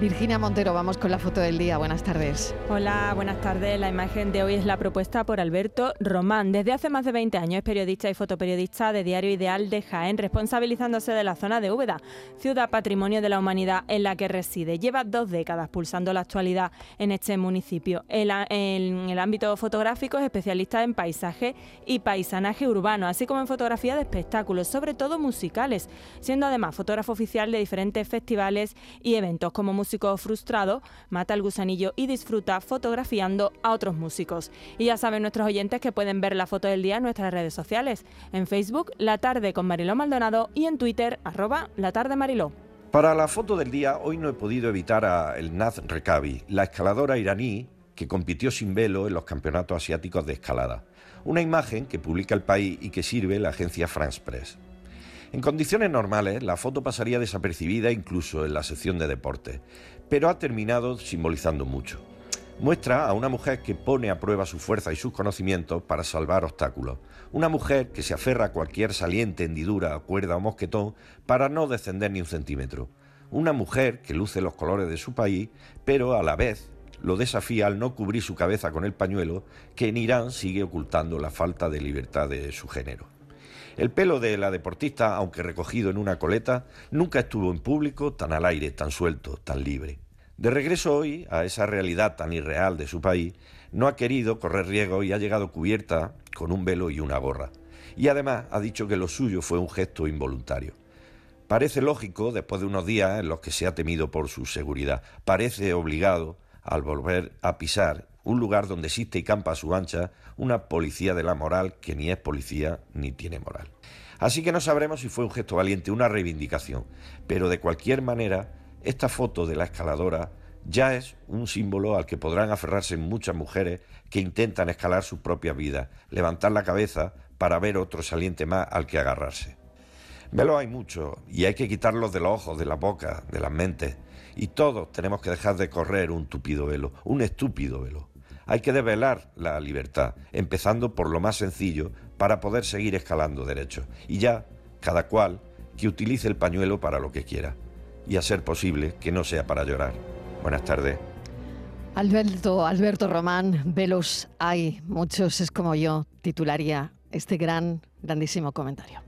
Virginia Montero, vamos con la foto del día. Buenas tardes. Hola, buenas tardes. La imagen de hoy es la propuesta por Alberto Román. Desde hace más de 20 años es periodista y fotoperiodista de Diario Ideal de Jaén, responsabilizándose de la zona de Úbeda, ciudad patrimonio de la humanidad en la que reside. Lleva dos décadas pulsando la actualidad en este municipio. En el ámbito fotográfico es especialista en paisaje y paisanaje urbano, así como en fotografía de espectáculos, sobre todo musicales, siendo además fotógrafo oficial de diferentes festivales y eventos como músico frustrado, mata el gusanillo y disfruta fotografiando a otros músicos. Y ya saben nuestros oyentes que pueden ver la foto del día en nuestras redes sociales, en Facebook La Tarde con Mariló Maldonado y en Twitter arroba La Tarde Mariló. Para la foto del día hoy no he podido evitar a el Naz Rekabi, la escaladora iraní que compitió sin velo en los campeonatos asiáticos de escalada. Una imagen que publica el país y que sirve la agencia France Press. En condiciones normales, la foto pasaría desapercibida incluso en la sección de deporte, pero ha terminado simbolizando mucho. Muestra a una mujer que pone a prueba su fuerza y sus conocimientos para salvar obstáculos. Una mujer que se aferra a cualquier saliente, hendidura, cuerda o mosquetón para no descender ni un centímetro. Una mujer que luce los colores de su país, pero a la vez lo desafía al no cubrir su cabeza con el pañuelo que en Irán sigue ocultando la falta de libertad de su género. El pelo de la deportista, aunque recogido en una coleta, nunca estuvo en público tan al aire, tan suelto, tan libre. De regreso hoy a esa realidad tan irreal de su país, no ha querido correr riesgo y ha llegado cubierta con un velo y una gorra. Y además ha dicho que lo suyo fue un gesto involuntario. Parece lógico después de unos días en los que se ha temido por su seguridad. Parece obligado al volver a pisar un lugar donde existe y campa a su ancha una policía de la moral que ni es policía ni tiene moral. Así que no sabremos si fue un gesto valiente, una reivindicación, pero de cualquier manera, esta foto de la escaladora ya es un símbolo al que podrán aferrarse muchas mujeres que intentan escalar sus propias vidas, levantar la cabeza para ver otro saliente más al que agarrarse. Velo hay mucho y hay que quitarlos de los ojos, de la boca, de las mentes. Y todos tenemos que dejar de correr un tupido velo, un estúpido velo. Hay que develar la libertad, empezando por lo más sencillo para poder seguir escalando derechos. Y ya, cada cual que utilice el pañuelo para lo que quiera. Y a ser posible que no sea para llorar. Buenas tardes. Alberto, Alberto Román, velos hay, muchos es como yo, titularía este gran, grandísimo comentario.